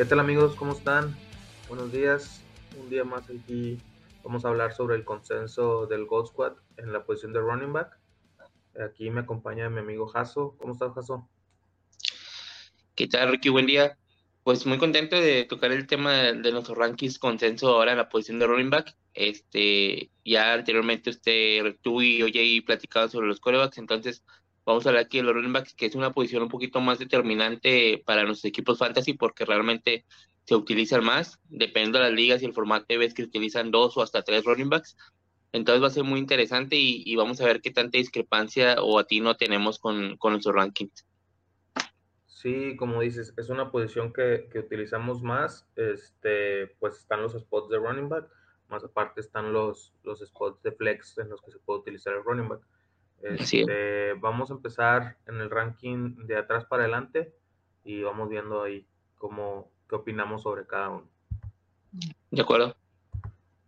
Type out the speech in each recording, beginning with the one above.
¿Qué tal amigos? ¿Cómo están? Buenos días. Un día más aquí vamos a hablar sobre el consenso del Gold Squad en la posición de running back. Aquí me acompaña mi amigo Jaso. ¿Cómo estás, Jaso? ¿Qué tal, Ricky? Buen día. Pues muy contento de tocar el tema de, nuestros rankings consenso ahora en la posición de running back. Este, ya anteriormente usted, tú y OJ platicaban sobre los corebacks, entonces vamos a hablar aquí de los running backs, que es una posición un poquito más determinante para nuestros equipos fantasy porque realmente se utilizan más, dependiendo de las ligas y el formato, ves que utilizan dos o hasta tres running backs. Entonces va a ser muy interesante y, vamos a ver qué tanta discrepancia o a ti no tenemos con, con nuestros rankings. Sí, como dices, es una posición que, que, utilizamos más. Este, pues están los spots de running back, más aparte están los, los spots de flex en los que se puede utilizar el running back. Este, vamos a empezar en el ranking de atrás para adelante y vamos viendo ahí cómo, qué opinamos sobre cada uno. De acuerdo.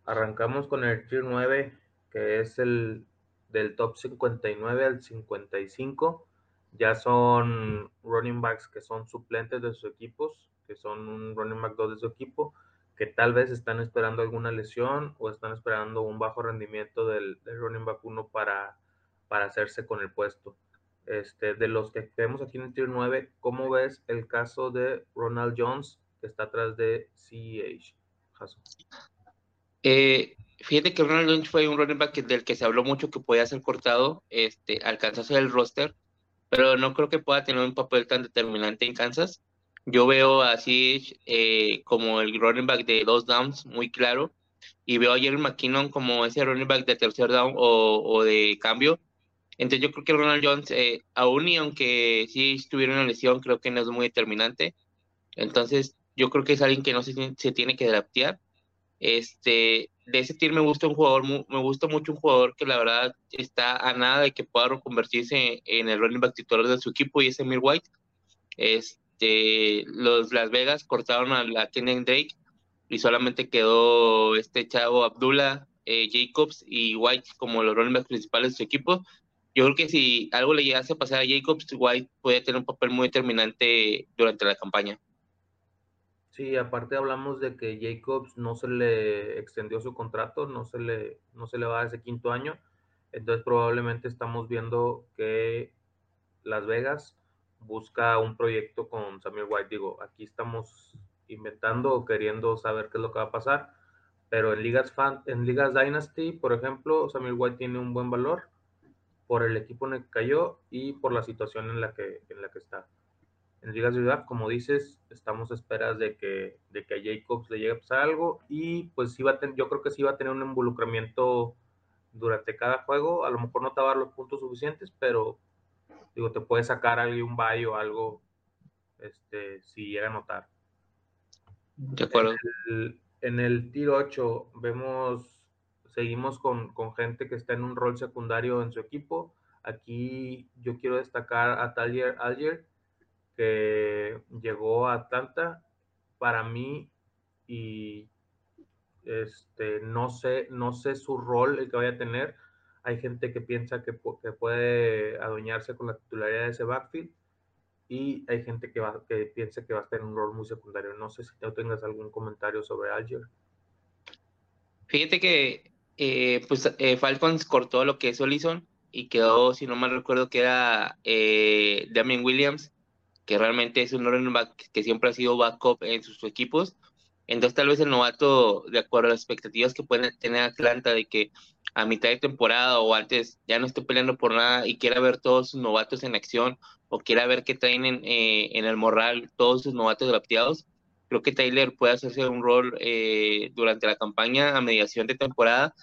Arrancamos con el tier 9, que es el del top 59 al 55 ya son running backs que son suplentes de sus equipos, que son un running back 2 de su equipo, que tal vez están esperando alguna lesión o están esperando un bajo rendimiento del, running back 1 para, para hacerse con el puesto. Este, de los que vemos aquí en el tier 9, ¿cómo ves el caso de Ronald Jones, que está atrás de CEH? Eh, fíjate que Ronald Jones fue un running back del que se habló mucho que podía ser cortado, este, alcanzó a ser el roster, pero no creo que pueda tener un papel tan determinante en Kansas. Yo veo así eh, como el running back de dos downs, muy claro, y veo a Jerry McKinnon como ese running back de tercer down o, de cambio. Entonces yo creo que Ronald Jones, eh, aún y aunque sí estuviera una lesión, creo que no es muy determinante. Entonces yo creo que es alguien que no se, se tiene que adaptar. Este, de ese tier me gusta un jugador, me gusta mucho un jugador que la verdad está a nada de que pueda reconvertirse en el running back titular de su equipo y es Emir White. Este, los Las Vegas cortaron a la Kenyan Drake y solamente quedó este chavo Abdullah, eh, Jacobs y White como los running backs principales de su equipo. Yo creo que si algo le llegase a pasar a Jacobs, White puede tener un papel muy determinante durante la campaña. Sí, aparte hablamos de que Jacobs no se le extendió su contrato, no se le, no se le va a ese quinto año. Entonces probablemente estamos viendo que Las Vegas busca un proyecto con Samuel White. Digo, aquí estamos inventando o queriendo saber qué es lo que va a pasar. Pero en ligas, fan, en ligas Dynasty, por ejemplo, Samuel White tiene un buen valor por el equipo en el que cayó y por la situación en la que, en la que está en Liga Ciudad, como dices, estamos a esperas de que, de que a Jacobs le llegue a pasar algo y pues sí va a yo creo que sí va a tener un involucramiento durante cada juego, a lo mejor no te va a dar los puntos suficientes, pero digo, te puede sacar ahí un bye o algo este, si llega a notar. De acuerdo. En el, tiro 8 vemos, seguimos con, con, gente que está en un rol secundario en su equipo. Aquí yo quiero destacar a Talier Alger, que llegó a Atlanta para mí y este no sé no sé su rol el que vaya a tener hay gente que piensa que, que puede adueñarse con la titularidad de ese backfield y hay gente que, va, que piensa que va a tener un rol muy secundario. No sé si tú tengas algún comentario sobre Alger. Fíjate que eh, pues eh, Falcons cortó lo que es Olison y quedó, si no mal recuerdo, que era eh, Damien Williams que realmente es un running back que siempre ha sido backup en sus equipos. Entonces tal vez el novato, de acuerdo a las expectativas que puede tener Atlanta de que a mitad de temporada o antes ya no esté peleando por nada y quiera ver todos sus novatos en acción o quiera ver qué traen en, eh, en el morral todos sus novatos drafteados, creo que Taylor puede hacerse un rol eh, durante la campaña a mediación de temporada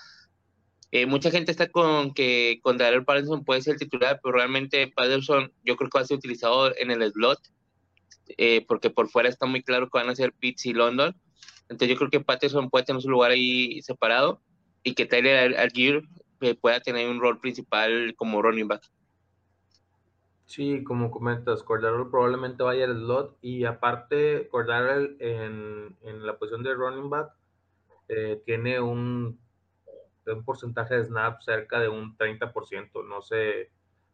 eh, mucha gente está con que con Darrell Patterson puede ser titular, pero realmente Patterson yo creo que va a ser utilizado en el slot, eh, porque por fuera está muy claro que van a ser Pitts y London. Entonces yo creo que Patterson puede tener su lugar ahí separado y que Tyler Algier eh, pueda tener un rol principal como running back. Sí, como comentas, Cordero probablemente vaya al slot y aparte Cordero en, en la posición de running back tiene un un porcentaje de snaps cerca de un 30%. No sé,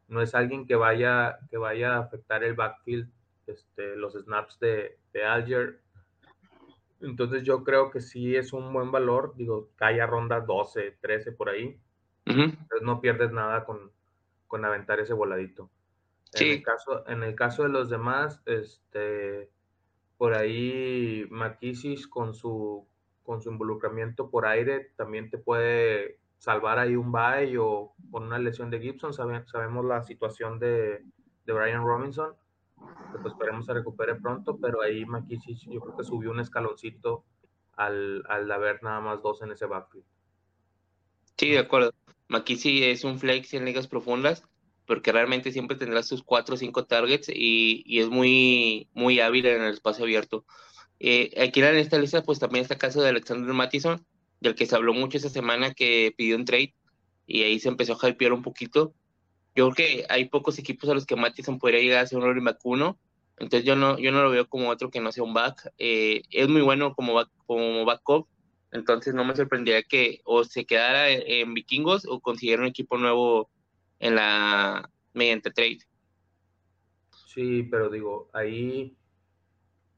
no es alguien que vaya, que vaya a afectar el backfield, este, los snaps de, de Alger. Entonces yo creo que sí es un buen valor, digo, cae a ronda 12, 13 por ahí. Entonces no pierdes nada con, con aventar ese voladito. En, el caso, en el caso de los demás, este, por ahí Maquisis con su, con su involucramiento por aire también te puede salvar ahí un bye o con una lesión de Gibson. sabemos la situación de, de Brian Robinson que pues esperemos se recupere pronto, pero ahí McKissick yo creo que subió un escaloncito al, al haber nada más dos en ese backfield. Sí, de acuerdo. McKissick es un flex en ligas profundas porque realmente siempre tendrá sus cuatro o cinco targets y, y, es muy, muy hábil en el espacio abierto. Eh, aquí en esta lista pues también está el caso de Alexander Mattison, del que se habló mucho esa semana que pidió un trade y ahí se empezó a hypear un poquito yo creo que hay pocos equipos a los que Mattison podría llegar a ser un running uno, entonces yo no, yo no lo veo como otro que no sea un back. Eh, es muy bueno como, back, como backup, entonces no me sorprendería que o se quedara en Vikingos o consiguiera un equipo nuevo en la mediante trade. Sí, pero digo, ahí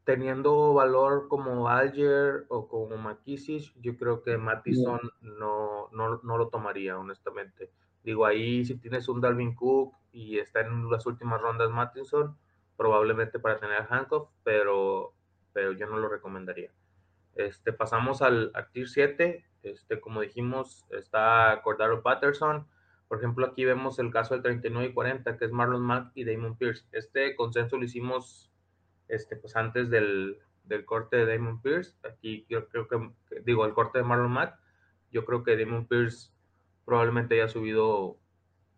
teniendo valor como Alger o como McKissick, yo creo que Mattison no, no, no lo tomaría, honestamente. Digo, ahí si tienes un Dalvin Cook y está en las últimas rondas Mattinson, probablemente para tener a Hancock, pero, pero yo no lo recomendaría. Este, pasamos al, Tier 7, este, como dijimos, está Cordaro Patterson. Por ejemplo, aquí vemos el caso del 39 y 40, que es Marlon Mack y Damon Pierce. Este consenso lo hicimos este, pues antes del, del corte de Damon Pierce. Aquí yo creo que, digo, el corte de Marlon Mack. Yo creo que Damon Pierce probablemente haya subido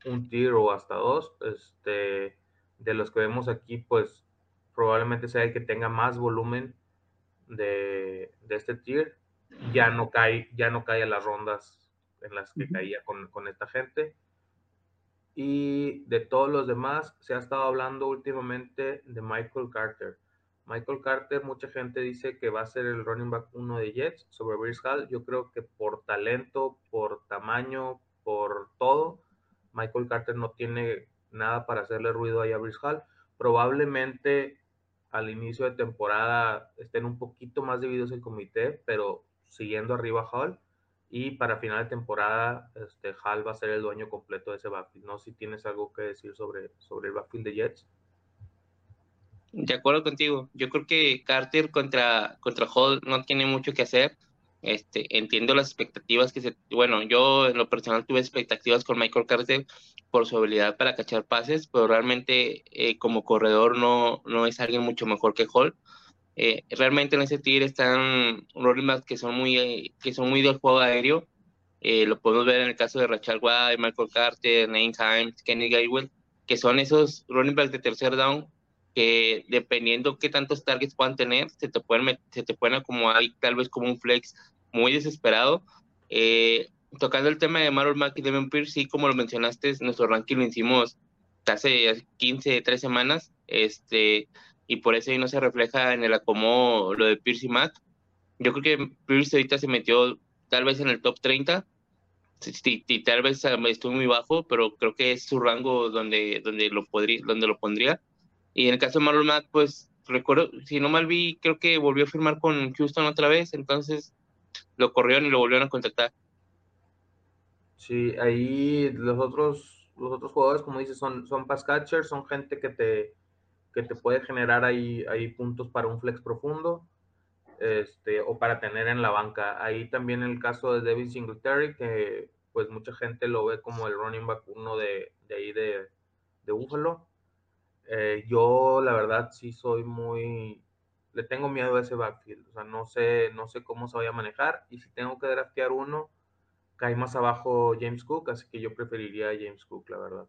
un tier o hasta dos. Este, de los que vemos aquí, pues probablemente sea el que tenga más volumen de, este tier. Ya no cae, ya no cae a las rondas en las que caía con, con esta gente. Y de todos los demás, se ha estado hablando últimamente de Michael Carter. Michael Carter, mucha gente dice que va a ser el running back uno de Jets sobre Hall. Yo creo que por talento, por tamaño, por todo, Michael Carter no tiene nada para hacerle ruido ahí a Hall. Probablemente al inicio de temporada estén un poquito más divididos el comité, pero siguiendo arriba Hall. Y para final de temporada, este, Hall va a ser el dueño completo de ese backfield. No si tienes algo que decir sobre, sobre el backfield de Jets. De acuerdo contigo. Yo creo que Carter contra, contra Hall no tiene mucho que hacer. Este, entiendo las expectativas que se, bueno, yo en lo personal tuve expectativas con Michael Carter por su habilidad para cachar pases, pero realmente eh, como corredor no, no es alguien mucho mejor que Hall. Eh, realmente en ese tier están running backs que son muy, que son muy del juego aéreo. Eh, lo podemos ver en el caso de Rachel White, Michael Carter, Nate Himes, Kenny Gaywell, que son esos running backs de tercer down que dependiendo qué tantos targets puedan tener, se te pueden, se te pueden acomodar tal vez como un flex muy desesperado. Eh, tocando el tema de Marlon Mack y Devin Pierce, sí, como lo mencionaste, nuestro ranking lo hicimos hace 15, 3 semanas, este, y por eso ahí no se refleja en el acomodo lo de Pierce y Mack. Yo creo que Pierce ahorita se metió tal vez en el top 30, y, tal vez estuvo muy bajo, pero creo que es su rango donde, donde, lo, podría, donde lo pondría. Y en el caso de Marlon Mack, pues recuerdo, si no mal vi, creo que volvió a firmar con Houston otra vez, entonces lo corrieron y lo volvieron a contactar. Sí, ahí los otros, los otros jugadores, como dices, son, son pass catchers, son gente que te, que te puede generar ahí, ahí puntos para un flex profundo. Este, o para tener en la banca. Ahí también el caso de David Singletary, que pues mucha gente lo ve como el running back uno de, de ahí de, de Buffalo. Eh, yo, la verdad, sí soy muy. Le tengo miedo a ese backfield. O sea, no sé, no sé cómo se vaya a manejar. Y si tengo que draftear uno, cae más abajo James Cook. Así que yo preferiría a James Cook, la verdad.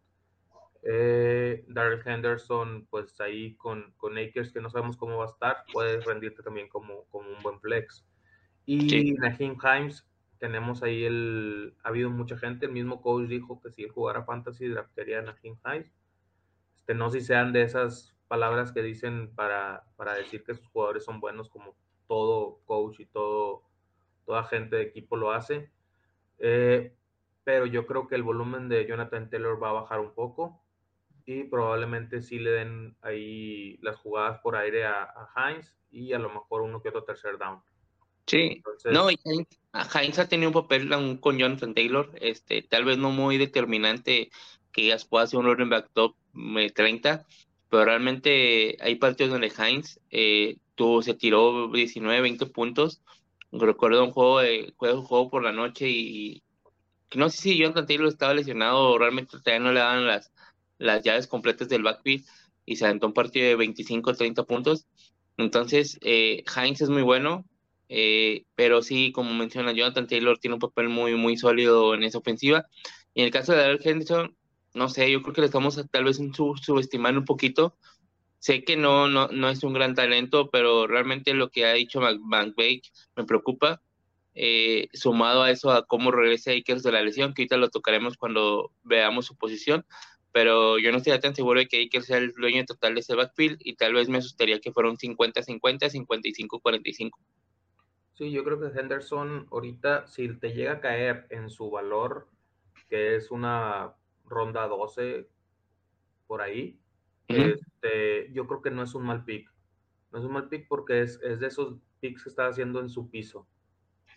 Eh, Darrell Henderson, pues ahí con, con Akers, que no sabemos cómo va a estar, puede rendirte también como, como un buen flex. Y sí. Naheem Himes, tenemos ahí el. Ha habido mucha gente, el mismo coach dijo que si jugara fantasy, draftearía a Naheem Himes este, no si sean de esas palabras que dicen para, para decir que sus jugadores son buenos como todo coach y todo, toda gente de equipo lo hace. Eh, pero yo creo que el volumen de Jonathan Taylor va a bajar un poco y probablemente sí le den ahí las jugadas por aire a, a Heinz y a lo mejor uno que otro tercer down. Sí, no, y Heinz ha tenido un papel con Jonathan Taylor, este, tal vez no muy determinante que ya pueda hacer un running back top 30, eh, pero realmente hay partidos donde Heinz eh, tuvo, se tiró 19, 20 puntos. Recuerdo un juego, de, juego, juego por la noche y, no sé si Jonathan Taylor estaba lesionado o realmente todavía no le daban las, las llaves completas del backfield y se aventó un partido de 25 30 puntos. Entonces, eh, Heinz es muy bueno, eh, pero sí, como menciona Jonathan Taylor, tiene un papel muy, muy sólido en esa ofensiva. Y en el caso de Daryl Henderson, no sé, yo creo que le estamos tal vez subestimando un poquito. Sé que no, no, no es un gran talento, pero realmente lo que ha dicho McVeigh me preocupa. Eh, sumado a eso, a cómo regresa Akers de la lesión, que ahorita lo tocaremos cuando veamos su posición, pero yo no estoy tan seguro de que Akers sea el dueño total de ese backfield y tal vez me asustaría que fuera un 50-50, 55-45. Sí, yo creo que Henderson ahorita, si te llega a caer en su valor, que es una ronda 12 por ahí, este, yo creo que no es un mal pick. No es un mal pick porque es, es de esos picks que está haciendo en su piso.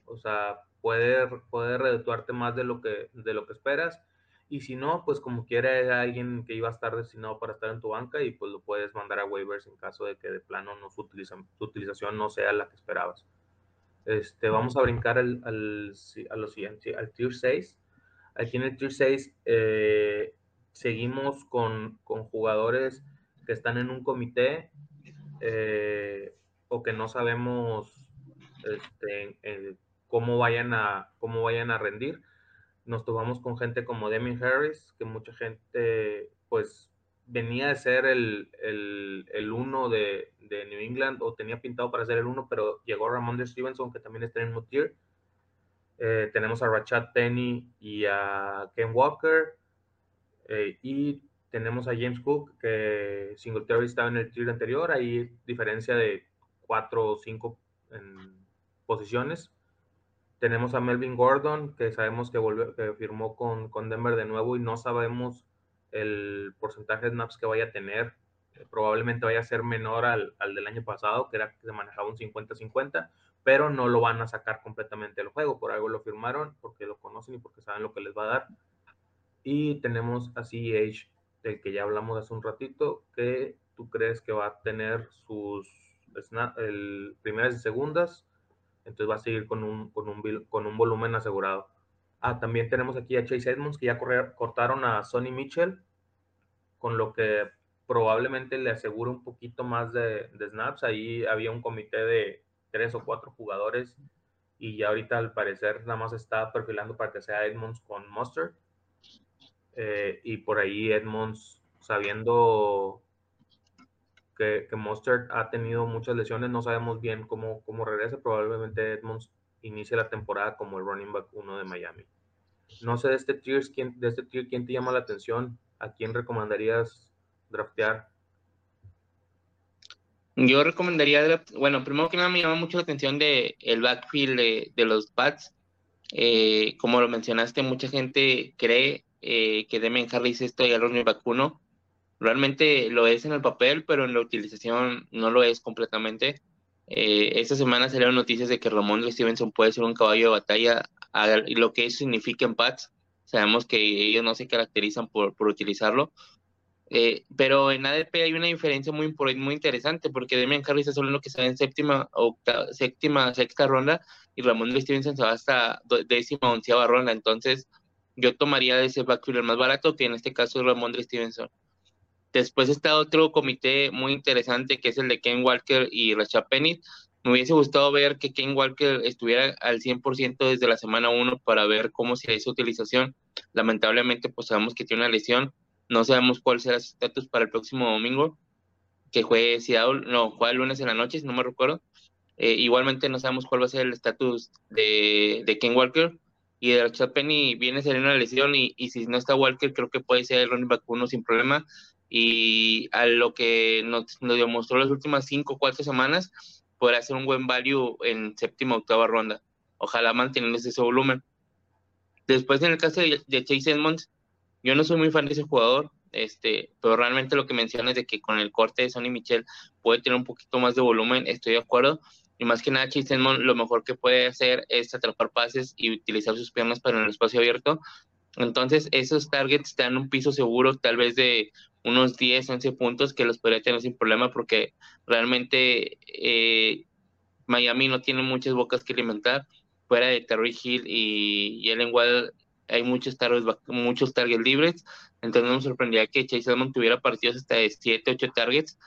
O sea, puede, puede redituarte más de lo, que, de lo que esperas. Y si no, pues como quiera alguien que iba a estar destinado para estar en tu banca y pues lo puedes mandar a waivers en caso de que de plano no su, su utilización no sea la que esperabas. Este, vamos a brincar al, al, a lo siguiente, al tier 6. Aquí en el tier 6 eh, seguimos con, con, jugadores que están en un comité eh, o que no sabemos este, cómo, vayan a, cómo vayan a rendir. Nos tomamos con gente como Demi Harris, que mucha gente pues venía de ser el, el, el uno de, de, New England o tenía pintado para ser el uno, pero llegó Ramón de Stevenson, que también está en el tier. Eh, tenemos a Rachat Penny y a Ken Walker. Eh, y tenemos a James Cook, que Singletary estaba en el tier anterior. Hay diferencia de cuatro o cinco posiciones. Tenemos a Melvin Gordon, que sabemos que, volvió, que firmó con, con Denver de nuevo y no sabemos el porcentaje de snaps que vaya a tener. Eh, probablemente vaya a ser menor al, al, del año pasado, que era que se manejaba un 50-50, pero no lo van a sacar completamente del juego. Por algo lo firmaron, porque lo conocen y porque saben lo que les va a dar. Y tenemos a CEH, del que ya hablamos hace un ratito, que tú crees que va a tener sus el, primeras y segundas, entonces va a seguir con un, con un, con un volumen asegurado. Ah, también tenemos aquí a Chase Edmonds, que ya cortaron a Sonny Mitchell, con lo que probablemente le asegura un poquito más de, snaps. Ahí había un comité de tres o cuatro jugadores y ya ahorita al parecer nada más está perfilando para que sea Edmonds con Mustard. Eh, y por ahí Edmonds, sabiendo que, Mustard ha tenido muchas lesiones, no sabemos bien cómo, cómo regresa. Probablemente Edmonds inicie la temporada como el running back uno de Miami. No sé de este tier, ¿quién, de este tier, ¿quién te llama la atención? ¿A quién recomendarías draftear? Yo recomendaría, bueno, primero que nada me llama mucho la atención de el backfield de, los Pats. Eh, como lo mencionaste, mucha gente cree eh, que Demian Harris es y el running back uno. Realmente lo es en el papel, pero en la utilización no lo es completamente. Eh, esta semana salieron noticias de que Ramón Stevenson puede ser un caballo de batalla, y lo que eso significa en Pats. Sabemos que ellos no se caracterizan por, por utilizarlo. Eh, pero en ADP hay una diferencia muy, muy interesante, porque Demian Harris es solo lo que está en séptima, octava, séptima, sexta ronda, y Ramón Stevenson se va hasta décima, onceava ronda. Entonces, yo tomaría ese backfield más barato, que en este caso es Ramón Stevenson. Después está otro comité muy interesante que es el de Ken Walker y Rashad Penny. Me hubiese gustado ver que Ken Walker estuviera al 100% desde la semana 1 para ver cómo sería su utilización. Lamentablemente, pues sabemos que tiene una lesión. No sabemos cuál será su estatus para el próximo domingo, que juegue Seattle, no, juega el lunes en la noche, si no me recuerdo. Eh, igualmente no sabemos cuál va a ser el estatus de, de Ken Walker y de Rashad Penny viene ser una lesión y, y, si no está Walker creo que puede ser el running back uno sin problema y a lo que nos, demostró las últimas cinco o cuatro semanas, podrá ser un buen value en séptima octava ronda. Ojalá mantener ese volumen. Después, en el caso de, Chase Edmonds, yo no soy muy fan de ese jugador. este, pero realmente lo que mencionas de que con el corte de Sonny Michel puede tener un poquito más de volumen, estoy de acuerdo. Y más que nada, Chase lo mejor que puede hacer es atrapar pases y utilizar sus piernas para el espacio abierto. Entonces, esos targets dan un piso seguro, tal vez de unos 10, 11 puntos que los podría tener sin problema, porque realmente eh, Miami no tiene muchas bocas que alimentar. Fuera de Terry Hill y, y Ellen hay muchos targets, muchos targets libres. Entonces, no me sorprendía que Chase Edmond tuviera partidos hasta de 7, 8 targets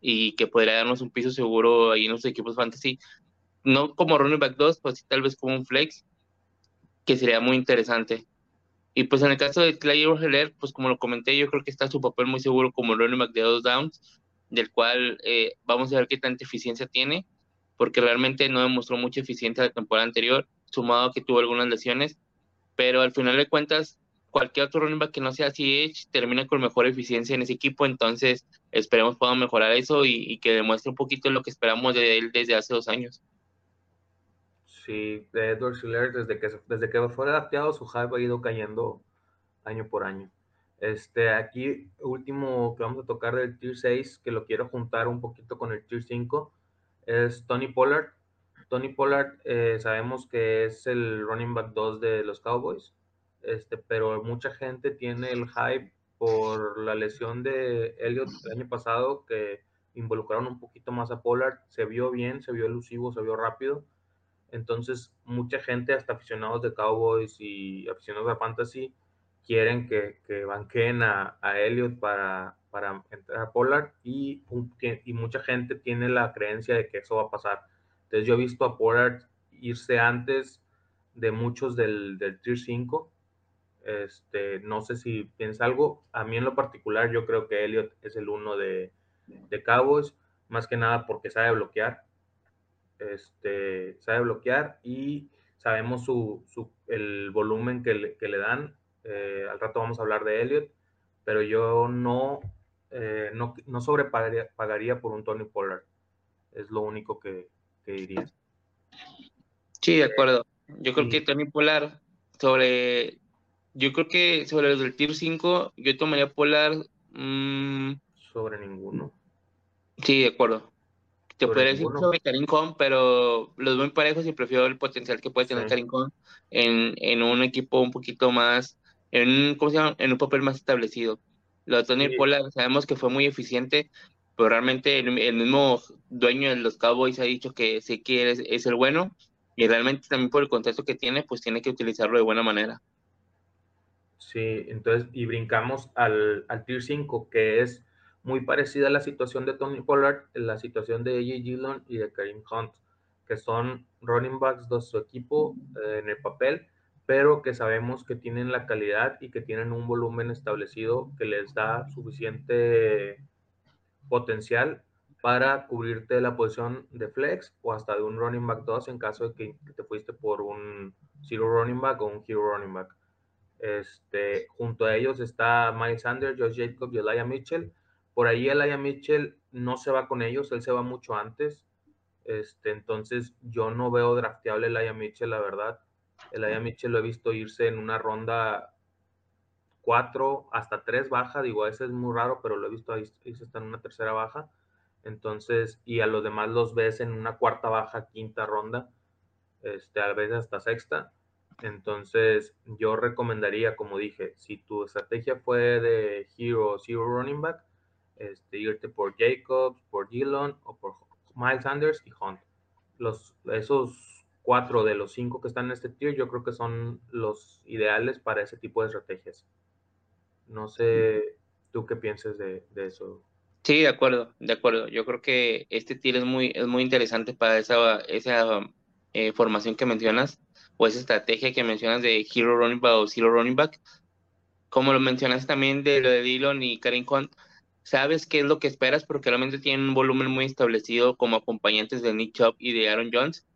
y que podría darnos un piso seguro ahí en los equipos fantasy. No como running back 2, pues tal vez como un flex, que sería muy interesante. Y pues en el caso de Clay Heller, pues como lo comenté, yo creo que está su papel muy seguro como running back de dos downs, del cual eh, vamos a ver qué tanta eficiencia tiene, porque realmente no demostró mucha eficiencia la temporada anterior, sumado a que tuvo algunas lesiones, pero al final de cuentas cualquier otro running back que no sea CH termina con mejor eficiencia en ese equipo, entonces esperemos pueda mejorar eso y, que demuestre un poquito lo que esperamos de él desde hace dos años. Sí, de Edward Schiller, desde que, desde que fue adaptado, su hype ha ido cayendo año por año. Este, aquí, último que vamos a tocar del Tier 6, que lo quiero juntar un poquito con el Tier 5, es Tony Pollard. Tony Pollard, eh, sabemos que es el running back 2 de los Cowboys este, pero mucha gente tiene el hype por la lesión de Elliot el año pasado, que involucraron un poquito más a Pollard, se vio bien, se vio elusivo, se vio rápido. Entonces, mucha gente, hasta aficionados de Cowboys y aficionados de Fantasy, quieren que, que banqueen a, a Elliot para, para entrar a Pollard y, y mucha gente tiene la creencia de que eso va a pasar. Entonces, yo he visto a Pollard irse antes de muchos del, del Tier 5 este, no sé si piensa algo. A mí en lo particular, yo creo que Elliot es el uno de, de Cowboys, más que nada porque sabe bloquear. Este, sabe bloquear y sabemos su, el volumen que le, que le dan. Eh, al rato vamos a hablar de Elliot, pero yo no, eh, no, no sobrepagaría por un Tony Pollard. Es lo único que, que diría. Sí, de acuerdo. Yo creo que Tony Pollard sobre yo creo que sobre los del Tier 5, yo tomaría Polar. Mm, sobre ninguno. Sí, de acuerdo. Te podría decir sobre Karim Khan, pero los veo parejos y prefiero el potencial que puede tener Karim Khan en, en, un equipo un poquito más, en, ¿cómo se llama? en un papel más establecido. Lo de Tony Polar sabemos que fue muy eficiente, pero realmente el, mismo dueño de los Cowboys ha dicho que sí que es, es el bueno y realmente también por el contexto que tiene, pues tiene que utilizarlo de buena manera. Sí, entonces, y brincamos al, al Tier 5, que es muy parecida a la situación de Tony Pollard, la situación de AJ Dillon y de Karim Hunt, que son running backs de su equipo eh, en el papel, pero que sabemos que tienen la calidad y que tienen un volumen establecido que les da suficiente potencial para cubrirte la posición de flex o hasta de un running back 2 en caso de que te fuiste por un zero running back o un hero running back. Este, junto a ellos está Miles Sanders, Josh Jacobs y Elijah Mitchell. Por ahí Elijah Mitchell no se va con ellos, él se va mucho antes. Este, entonces yo no veo drafteable Elijah Mitchell, la verdad. Elijah Mitchell lo he visto irse en una ronda 4 hasta 3 baja, digo, ese es muy raro, pero lo he visto ahí, está en una tercera baja. Entonces, y a los demás los ves en una cuarta baja, quinta ronda, este, a veces hasta sexta. Entonces, yo recomendaría, como dije, si tu estrategia fue de Hero Zero Running Back, este, irte por Jacobs, por Dillon o por Miles Sanders y Hunt. Los, esos cuatro de los cinco que están en este tier, yo creo que son los ideales para ese tipo de estrategias. No sé tú qué piensas de, eso. Sí, de acuerdo, de acuerdo. Yo creo que este tier es muy, es muy interesante para esa, esa eh, formación que mencionas o esa estrategia que mencionas de Hero Running Back o Zero Running Back, como lo mencionas también de lo de Dillon y Karen Hunt, sabes qué es lo que esperas porque realmente tienen un volumen muy establecido como acompañantes de Nick Chubb y de Aaron Jones.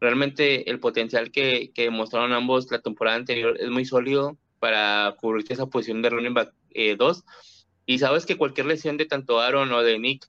Realmente el potencial que, que demostraron ambos la temporada anterior es muy sólido para cubrir esa posición de running back 2. Eh, y sabes que cualquier lesión de tanto Aaron o de Nick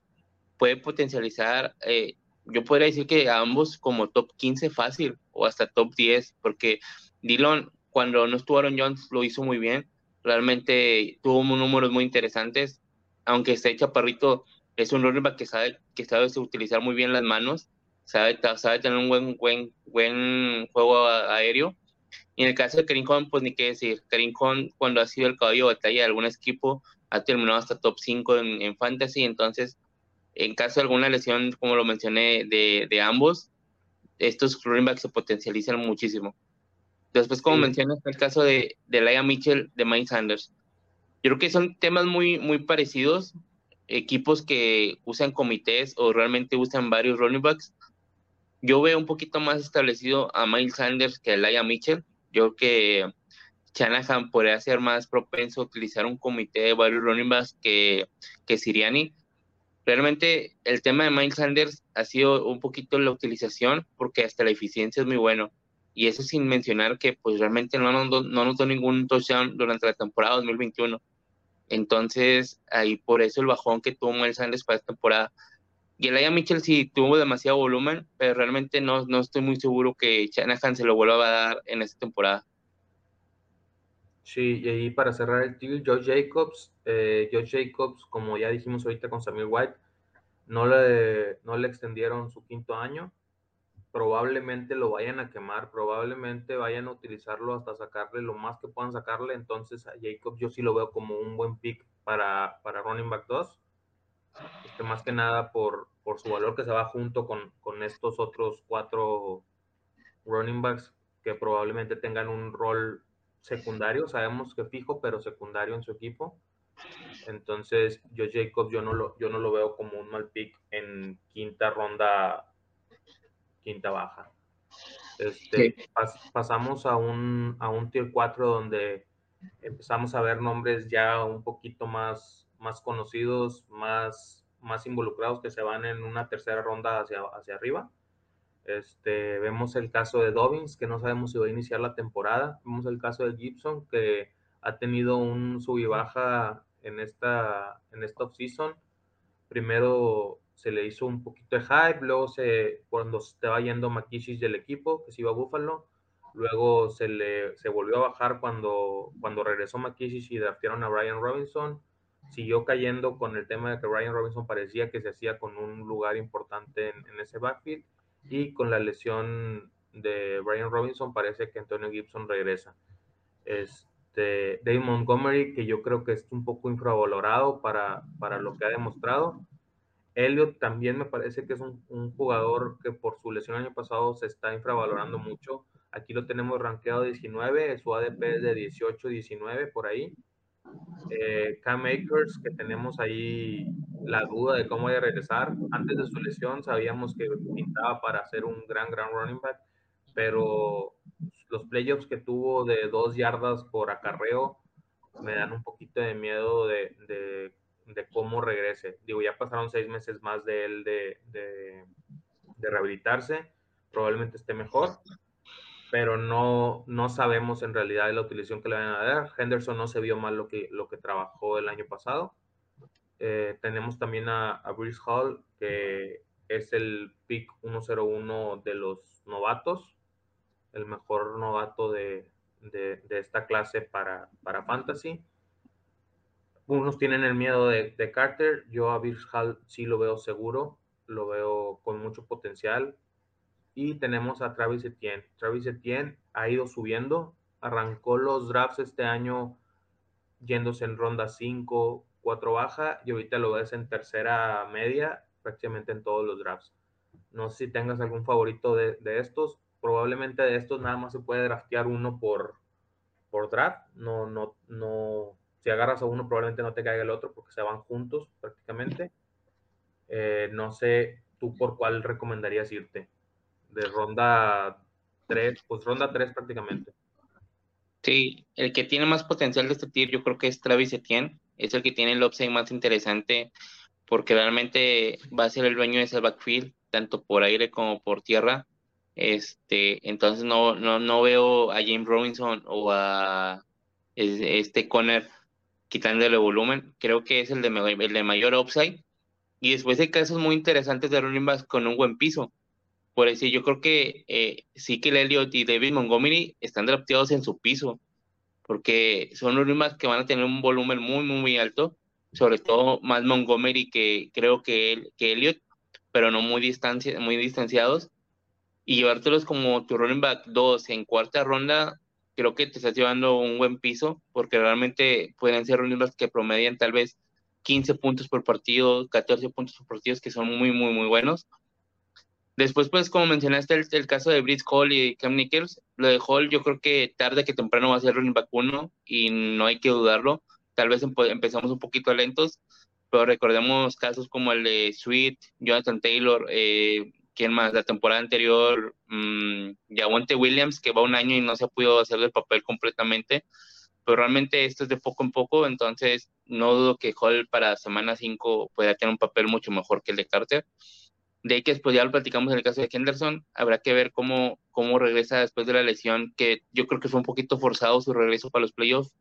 puede potencializar eh, yo podría decir que ambos como top 15 fácil o hasta top 10, porque Dillon cuando no estuvo Aaron Jones lo hizo muy bien, Realmente tuvo números muy interesantes, aunque esté chaparrito, es un running back que sabe, que sabe utilizar muy bien las manos, sabe, sabe tener un buen, buen, buen juego aéreo. Y en el caso de Karim pues ni qué decir, Karim cuando ha sido el caballo de batalla de algún equipo, ha terminado hasta top 5 en, en fantasy, entonces en caso de alguna lesión, como lo mencioné, de, de ambos, estos running backs se potencializan muchísimo. Después, como mencionas, el caso de, de Laia Mitchell, de Mike Sanders. Yo creo que son temas muy, muy parecidos. Equipos que usan comités o realmente usan varios running backs. Yo veo un poquito más establecido a Miles Sanders que a Laia Mitchell. Yo creo que Shanahan podría ser más propenso a utilizar un comité de varios running backs que, que Siriani Realmente el tema de Miles Sanders ha sido un poquito la utilización porque hasta la eficiencia es muy bueno. Y eso sin mencionar que pues realmente no anotó, no ningún touchdown durante la temporada 2021. Entonces, ahí por eso el bajón que tuvo Miles Sanders para esta temporada. Y el Aya Mitchell sí tuvo demasiado volumen, pero realmente no, no estoy muy seguro que Shanahan se lo vuelva a dar en esta temporada. Sí, y ahí para cerrar el tío, Josh Jacobs, eh, Jacobs, como ya dijimos ahorita con Samuel White, no le, no le extendieron su quinto año, probablemente lo vayan a quemar, probablemente vayan a utilizarlo hasta sacarle lo más que puedan sacarle, entonces a Jacobs yo sí lo veo como un buen pick para, para running back 2, este, más que nada por, por su valor que se va junto con, con estos otros cuatro running backs que probablemente tengan un rol secundario, sabemos que fijo, pero secundario en su equipo. Entonces, yo Jacobs yo no lo, yo no lo veo como un mal pick en quinta ronda, quinta baja. Este, pasamos a un, a un tier 4 donde empezamos a ver nombres ya un poquito más, más conocidos, más, más involucrados que se van en una tercera ronda hacia, hacia arriba. Este, vemos el caso de Dobbins, que no sabemos si va a iniciar la temporada. Vemos el caso de Gibson, que ha tenido un sub y baja en esta, en esta offseason. Primero se le hizo un poquito de hype, luego se, cuando se estaba yendo Makishis del equipo, que se iba a Buffalo, luego se le se volvió a bajar cuando, cuando regresó Makishis y draftearon a Brian Robinson. Siguió cayendo con el tema de que Brian Robinson parecía que se hacía con un lugar importante en, en ese backfield y con la lesión de Brian Robinson parece que Antonio Gibson regresa. Este, Dave Montgomery, que yo creo que es un poco infravalorado para, para lo que ha demostrado. Elliot también me parece que es un, jugador que por su lesión el año pasado se está infravalorando mucho. Aquí lo tenemos rankeado 19, su ADP es de 18, 19 por ahí. Eh, Cam Akers, que tenemos ahí la duda de cómo va a regresar. Antes de su lesión sabíamos que pintaba para ser un gran, gran running back, pero los playoffs que tuvo de dos yardas por acarreo me dan un poquito de miedo de, de, de cómo regrese. Digo, ya pasaron seis meses más de él de, de, de rehabilitarse, probablemente esté mejor, pero no, no sabemos en realidad la utilización que le van a dar. Henderson no se vio mal lo que, lo que trabajó el año pasado. Eh, tenemos también a, a Bruce Hall, que es el pick 101 de los novatos, el mejor novato de, de, esta clase para, para Fantasy. Unos tienen el miedo de, de Carter, yo a Hall sí lo veo seguro, lo veo con mucho potencial, y tenemos a Travis Etienne. Travis Etienne ha ido subiendo, arrancó los drafts este año yéndose en ronda 5, 4 baja y ahorita lo ves en tercera media prácticamente en todos los drafts. No sé si tengas algún favorito de, estos. Probablemente de estos nada más se puede draftear uno por, por draft. No, no, no. Si agarras a uno, probablemente no te caiga el otro porque se van juntos prácticamente. Eh, no sé tú por cuál recomendarías irte de ronda 3, pues ronda 3 prácticamente. Sí, el que tiene más potencial de este tier yo creo que es Travis Etienne, es el que tiene el upside más interesante porque realmente va a ser el dueño de ese backfield, tanto por aire como por tierra. Este, entonces no, no, no veo a James Robinson o a este Conner quitándole volumen. Creo que es el de, mayor upside. Y después hay casos muy interesantes de running backs con un buen piso. Por decir, yo creo que eh, que Elliott y David Montgomery están drafteados en su piso. porque son running backs que van a tener un volumen muy, muy, muy alto, sobre todo más Montgomery que creo que, que Elliot, pero no muy, muy distanciados. Y llevártelos como tu running back 2 en cuarta ronda, creo que te estás llevando un buen piso, porque realmente pueden ser backs que promedian tal vez 15 puntos por partido, 14 puntos por partido, que son muy, muy, muy buenos. Después, pues, como mencionaste, el, caso de Brice Hall y Cam Nichols, lo de Hall yo creo que tarde que temprano va a ser running back uno y no hay que dudarlo. Tal vez empezamos un poquito lentos, pero recordemos casos como el de Sweet, Jonathan Taylor, eh, ¿quién más? La temporada anterior, mmm, Williams, que va un año y no se ha podido hacer el papel completamente, pero realmente esto es de poco en poco, entonces no dudo que Hall para semana 5 pueda tener un papel mucho mejor que el de Carter. De ahí que después ya lo platicamos en el caso de Henderson, habrá que ver cómo, cómo regresa después de la lesión, que yo creo que fue un poquito forzado su regreso para los playoffs.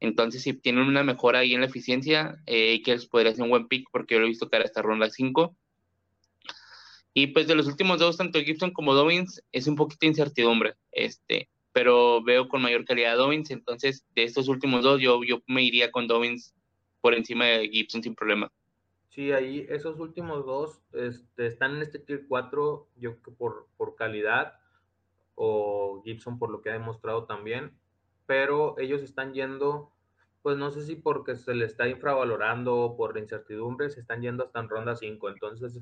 Entonces, si tienen una mejora ahí en la eficiencia, eh, que podría ser un buen pick, porque yo lo he visto cara hasta ronda 5. Y pues de los últimos dos, tanto Gibson como Dobbins, es un poquito de incertidumbre, este, pero veo con mayor calidad a Dobbins, entonces de estos últimos dos, yo, yo me iría con Dobbins por encima de Gibson sin problema. Sí, ahí esos últimos dos este, están en este tier 4, yo creo que por, por calidad, o Gibson por lo que ha demostrado también, pero ellos están yendo, pues no sé si porque se le está infravalorando o por la incertidumbre, se están yendo hasta en ronda 5, entonces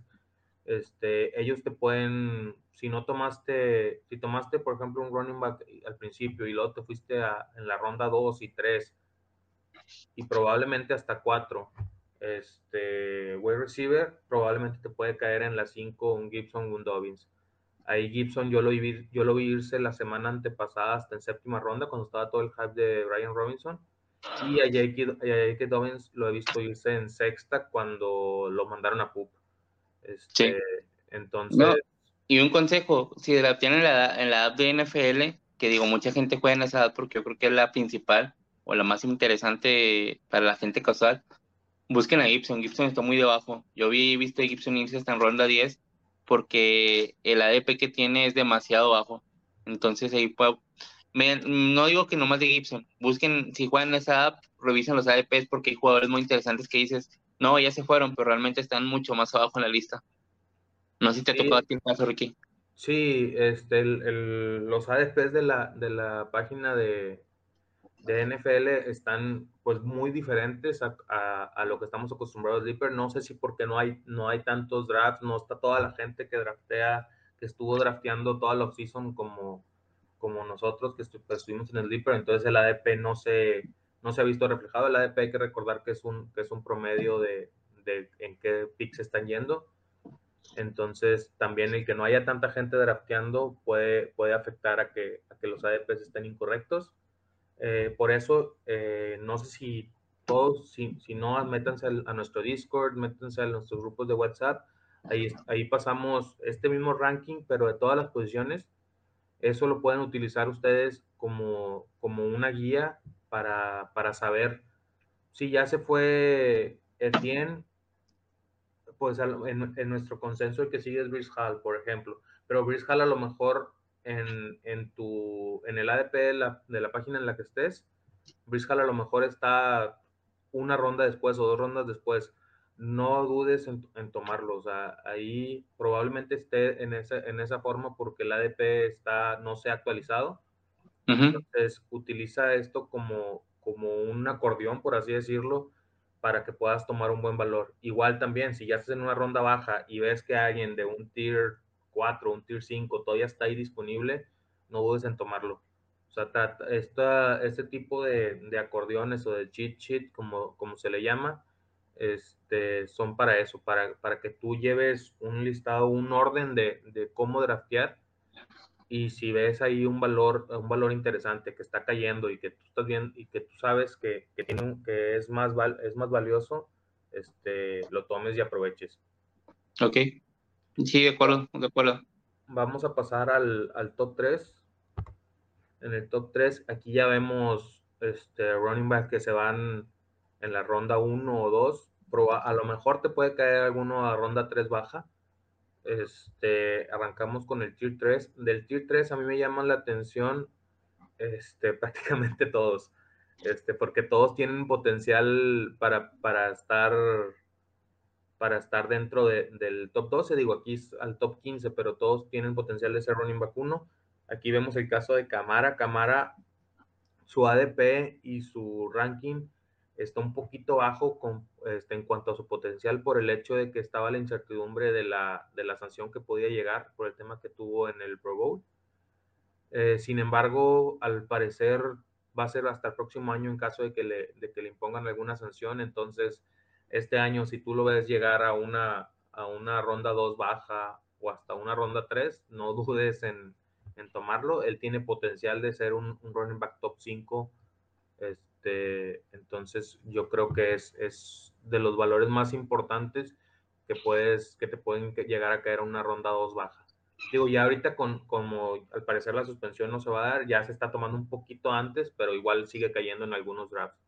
este, ellos te pueden, si no tomaste, si tomaste por ejemplo un running back al principio y luego te fuiste a, en la ronda 2 y 3 y probablemente hasta 4 este, wide receiver, probablemente te puede caer en la 5 un Gibson, un Dobbins. Ahí Gibson yo lo, vi, yo lo vi irse la semana antepasada hasta en séptima ronda cuando estaba todo el hype de Brian Robinson. Y a J.K. Dobbins lo he visto irse en sexta cuando lo mandaron a PUP. Este, entonces... Y un consejo, si la tienen en la, en la app de NFL, que digo, mucha gente juega en esa app porque yo creo que es la principal o la más interesante para la gente casual, busquen a Gibson, Gibson está muy debajo. Yo vi visto a Gibson irse hasta en ronda 10 porque el ADP que tiene es demasiado bajo. Entonces ahí puedo, no digo que nomás de Gibson, busquen, si juegan esa app, revisen los ADPs porque hay jugadores muy interesantes que dices, no, ya se fueron, pero realmente están mucho más abajo en la lista. No sé si te tocó a ti el caso, Ricky. Sí, este, los ADPs de la, de la página de, de NFL están pues muy diferentes a, lo que estamos acostumbrados a Sleeper. No sé si porque no hay, no hay tantos drafts, no está toda la gente que draftea, que estuvo drafteando toda la offseason como, como nosotros que estuvimos en el Sleeper, entonces el ADP no se, no se ha visto reflejado. El ADP hay que recordar que es un, que es un promedio de, en qué picks están yendo. Entonces, también el que no haya tanta gente drafteando puede, puede afectar a que, a que los ADPs estén incorrectos. Eh, por eso, eh, no sé si todos, si, si no, métanse a nuestro Discord, métanse a nuestros grupos de WhatsApp. Ahí, ahí pasamos este mismo ranking, pero de todas las posiciones. Eso lo pueden utilizar ustedes como, como una guía para, para saber si ya se fue Etienne, pues en, en, nuestro consenso el que sigue es Brice Hall, por ejemplo. Pero Brice Hall a lo mejor en, en, tu, en el ADP de la, de la página en la que estés, Briscal a lo mejor está una ronda después o dos rondas después. No dudes en, en, tomarlo. O sea, ahí probablemente esté en esa, en esa forma porque el ADP está, no se ha actualizado. Entonces, utiliza esto como, como un acordeón, por así decirlo, para que puedas tomar un buen valor. Igual también, si ya estás en una ronda baja y ves que alguien de un tier 4, un tier 5 todavía está ahí disponible, no dudes en tomarlo. O sea, esta, este tipo de, de, acordeones o de cheat sheet, como, como se le llama, este, son para eso, para, para que tú lleves un listado, un orden de, de, cómo draftear. Y si ves ahí un valor, un valor interesante que está cayendo y que tú estás bien y que tú sabes que, que, tiene que es, más val, es más valioso, este, lo tomes y aproveches. Ok. Sí, de acuerdo, de acuerdo. Vamos a pasar al, al top 3. En el top 3, aquí ya vemos este, running back que se van en la ronda 1 o 2. A lo mejor te puede caer alguno a ronda 3 baja. Este, arrancamos con el tier 3. Del tier 3 a mí me llaman la atención Este, prácticamente todos. Este, porque todos tienen potencial para, estar para estar dentro del top 12, digo aquí al top 15, pero todos tienen potencial de ser running 1. Aquí vemos el caso de Camara. Camara, su ADP y su ranking está un poquito bajo con, este, en cuanto a su potencial por el hecho de que estaba la incertidumbre de la, de la sanción que podía llegar por el tema que tuvo en el Pro Bowl. Eh, sin embargo, al parecer va a ser hasta el próximo año en caso de que le, de que le impongan alguna sanción. Entonces, este año, si tú lo ves llegar a una, a una ronda 2 baja o hasta una ronda 3, no dudes en, en tomarlo. Él tiene potencial de ser un, un running back top 5. Este, entonces, yo creo que es, es de los valores más importantes que, puedes, que te pueden llegar a caer una ronda 2 baja. Digo, ya ahorita con, como al parecer la suspensión no se va a dar, ya se está tomando un poquito antes, pero igual sigue cayendo en algunos drafts.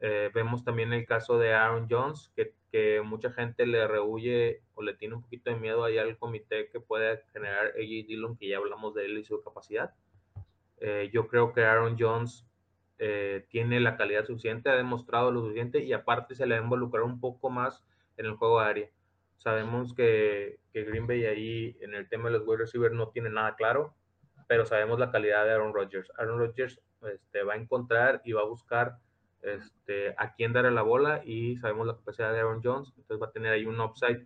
Eh, vemos también el caso de Aaron Jones, que, que, mucha gente le rehuye o le tiene un poquito de miedo ahí al comité que puede generar AJ Dillon, que ya hablamos de él y su capacidad. Eh, yo creo que Aaron Jones eh, tiene la calidad suficiente, ha demostrado lo suficiente y aparte se le va a involucrar un poco más en el juego aéreo. Sabemos que, que Green Bay ahí en el tema de los wide receivers no tiene nada claro, pero sabemos la calidad de Aaron Rodgers. Aaron Rodgers este, va a encontrar y va a buscar este, a quién darle la bola y sabemos la capacidad de Aaron Jones, entonces va a tener ahí un upside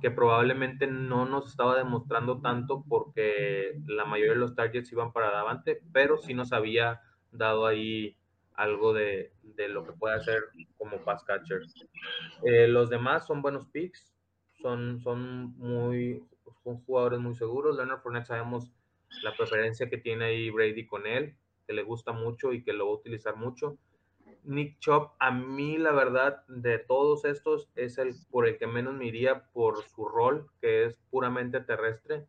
que probablemente no nos estaba demostrando tanto porque la mayoría de los targets iban para adelante, pero sí nos había dado ahí algo de, de lo que puede hacer como pass catcher. Eh, los demás son buenos picks, son, son muy son jugadores muy seguros. Leonard Fournette sabemos la preferencia que tiene ahí Brady con él, que le gusta mucho y que lo va a utilizar mucho. Nick Chop, a mí la verdad de todos estos es el por el que menos me iría por su rol, que es puramente terrestre.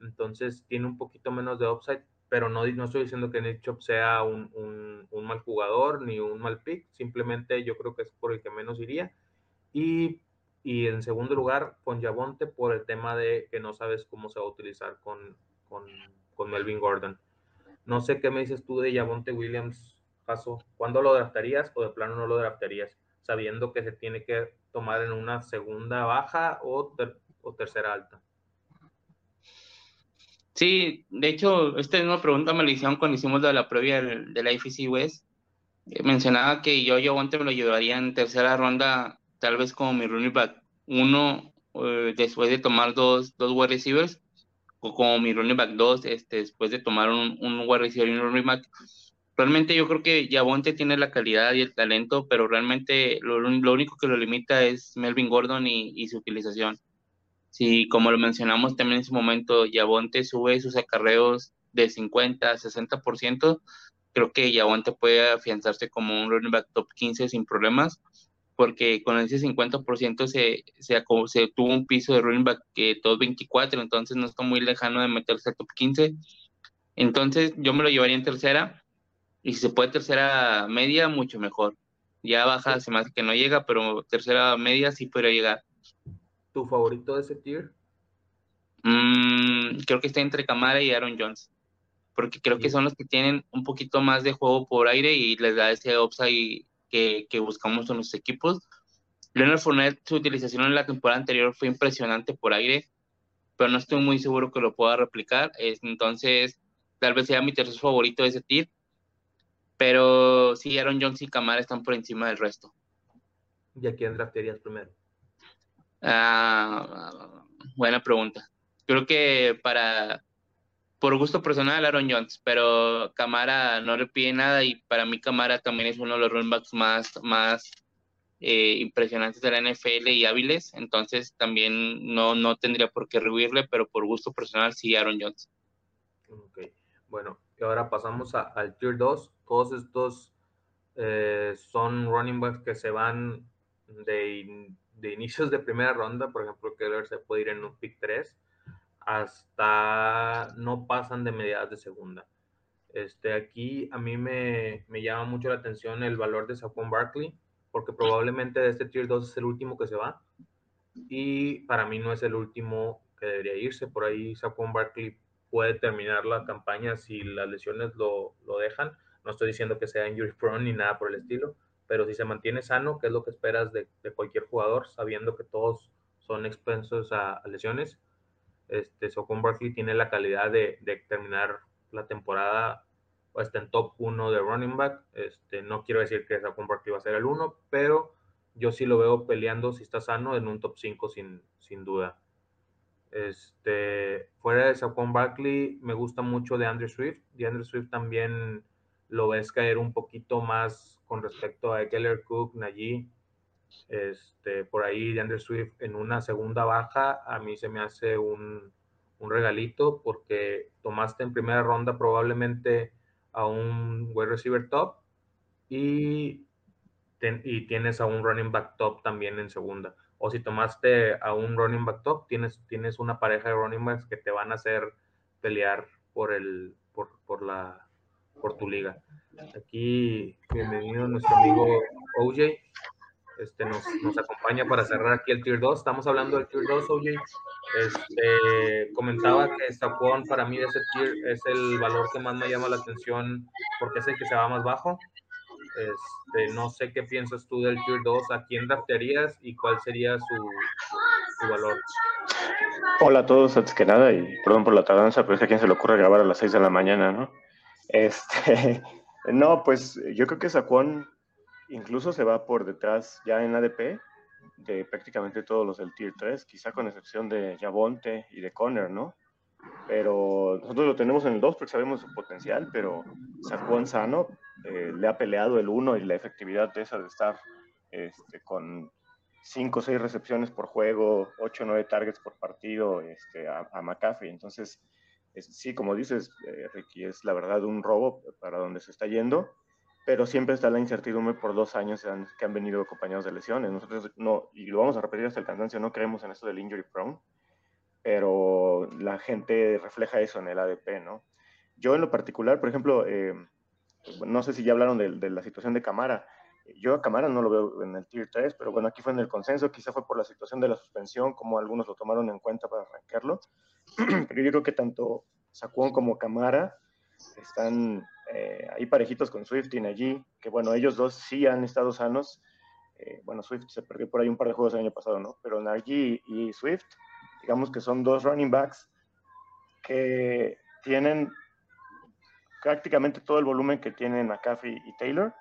Entonces tiene un poquito menos de upside, pero no, no estoy diciendo que Nick Chop sea un, un, mal jugador ni un mal pick, simplemente yo creo que es por el que menos iría. Y, y en segundo lugar, con Javonte por el tema de que no sabes cómo se va a utilizar con, con, con Melvin Gordon. No sé qué me dices tú de Javonte Williams caso, ¿cuándo lo draftarías o de plano no lo draftarías? Sabiendo que se tiene que tomar en una segunda baja o, o tercera alta. Sí, de hecho, esta misma pregunta me la hicieron cuando hicimos de la previa de la IFC West. Eh, mencionaba que yo, yo antes me lo llevaría en tercera ronda, tal vez como mi running back uno, eh, después de tomar dos, dos wide receivers, o como mi running back dos, este, después de tomar un, un wide receiver y un running back realmente yo creo que Yabonte tiene la calidad y el talento, pero realmente lo, único que lo limita es Melvin Gordon y, su utilización. Si, como lo mencionamos también en ese momento, Yabonte sube sus acarreos de 50 a 60%, creo que Yabonte puede afianzarse como un running back top 15 sin problemas, porque con ese 50% se, se, se tuvo un piso de running back que todo 24, entonces no está muy lejano de meterse al top 15. Entonces yo me lo llevaría en tercera y si se puede tercera media, mucho mejor. Ya baja, se me hace que no llega, pero tercera media sí podría llegar. ¿Tu favorito de ese tier? Mm, creo que está entre Camara y Aaron Jones. Porque creo que son los que tienen un poquito más de juego por aire y les da ese upside que, que buscamos en los equipos. Leonard Fournette, su utilización en la temporada anterior fue impresionante por aire, pero no estoy muy seguro que lo pueda replicar. Entonces, tal vez sea mi tercer favorito de ese tier pero sí, Aaron Jones y Camara están por encima del resto. ¿Y a quién draftearías primero? Ah, buena pregunta. Creo que para, por gusto personal, Aaron Jones, pero Camara no le pide nada y para mí Camara también es uno de los running backs más, más eh, impresionantes de la NFL y hábiles, entonces también no, no tendría por qué rehuirle, pero por gusto personal sí, Aaron Jones. Ok, bueno, y ahora pasamos al Tier 2. Todos estos eh, son running backs que se van de, de, inicios de primera ronda. Por ejemplo, Keller se puede ir en un pick 3 hasta no pasan de mediadas de segunda. Este, aquí a mí me, me llama mucho la atención el valor de Saquon Barkley, porque probablemente de este Tier 2 es el último que se va. Y para mí no es el último que debería irse. Por ahí Saquon Barkley puede terminar la campaña si las lesiones lo, lo dejan. No estoy diciendo que sea injury prone ni nada por el estilo, pero si se mantiene sano, que es lo que esperas de, de cualquier jugador, sabiendo que todos son expensos a, lesiones, este, Socon Barkley tiene la calidad de, de terminar la temporada está en top 1 de running back. Este, no quiero decir que Saquon Barkley va a ser el 1, pero yo sí lo veo peleando, si está sano, en un top 5 sin, sin duda. Este, fuera de Saquon Barkley, me gusta mucho de Andrew Swift. De Andrew Swift también lo ves caer un poquito más con respecto a Keller Cook, Najee. Este, por ahí de Andrew Swift en una segunda baja, a mí se me hace un, un regalito porque tomaste en primera ronda probablemente a un wide receiver top y, y tienes a un running back top también en segunda. O si tomaste a un running back top, tienes, tienes una pareja de running backs que te van a hacer pelear por el por, por la por tu liga. Aquí, bienvenido nuestro amigo OJ. Este, nos, nos, acompaña para cerrar aquí el Tier 2. Estamos hablando del Tier 2, OJ. Este, comentaba que Saquon para mí ese tier es el valor que más me llama la atención porque es el que se va más bajo. Este, no sé qué piensas tú del Tier 2, a quién draftearías y cuál sería su, su, valor. Hola a todos, antes que nada, y perdón por la tardanza, pero es que a quién se le ocurre grabar a las 6 de la mañana, ¿no? Este, no, pues yo creo que Saquon incluso se va por detrás ya en ADP de prácticamente todos los del Tier 3, quizá con excepción de Javonte y de Conner, ¿no? Pero nosotros lo tenemos en el 2 porque sabemos su potencial, pero Saquon Sano eh, le ha peleado el 1 y la efectividad de esa de estar este, con 5 o 6 recepciones por juego, 8 o 9 targets por partido este, a, a McAfee. Entonces, sí, como dices, eh, Ricky, es la verdad un robo para donde se está yendo pero siempre está la incertidumbre por dos años que han venido acompañados de lesiones. Nosotros no, y lo vamos a repetir hasta el cansancio, no creemos en esto del injury prone, pero la gente refleja eso en el ADP, ¿no? Yo en lo particular, por ejemplo, eh, no sé si ya hablaron de, la situación de Camara. Yo a Camara no lo veo en el Tier 3, pero bueno, aquí fue en el consenso, quizá fue por la situación de la suspensión, como algunos lo tomaron en cuenta para arrancarlo. pero yo creo que tanto Saquon como Camara están eh, ahí parejitos con Swift y allí, que bueno, ellos dos sí han estado sanos. Eh, bueno, Swift se perdió por ahí un par de juegos el año pasado, ¿no? Pero Nagy y Swift, digamos que son dos running backs que tienen prácticamente todo el volumen que tienen McAfee y Taylor,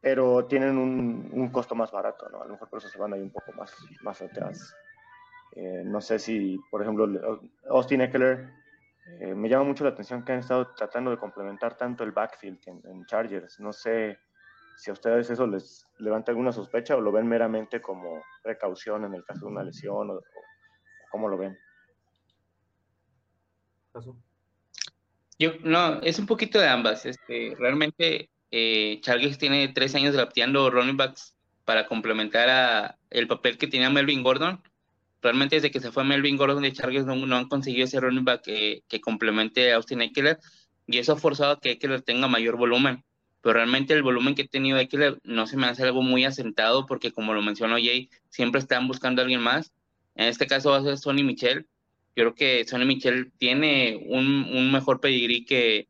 pero tienen un, un, costo más barato, ¿no? A lo mejor por eso se van ahí un poco más, más atrás. Eh, no sé si, por ejemplo, Austin Eckler eh, me llama mucho la atención que han estado tratando de complementar tanto el backfield en, Chargers. No sé si a ustedes eso les levanta alguna sospecha o lo ven meramente como precaución en el caso de una lesión o, cómo lo ven. Yo, no, es un poquito de ambas. Este, realmente eh, Chargers tiene tres años drafteando running backs para complementar el papel que tenía Melvin Gordon realmente desde que se fue Melvin Gordon de Chargers no, han conseguido ese running back que, que, complemente a Austin Eckler y eso ha forzado a que Eckler tenga mayor volumen. Pero realmente el volumen que ha tenido Eckler no se me hace algo muy asentado porque como lo mencionó Jay, siempre están buscando a alguien más. En este caso va a ser Sonny Michel. Yo creo que Sonny Michel tiene un, un mejor pedigrí que,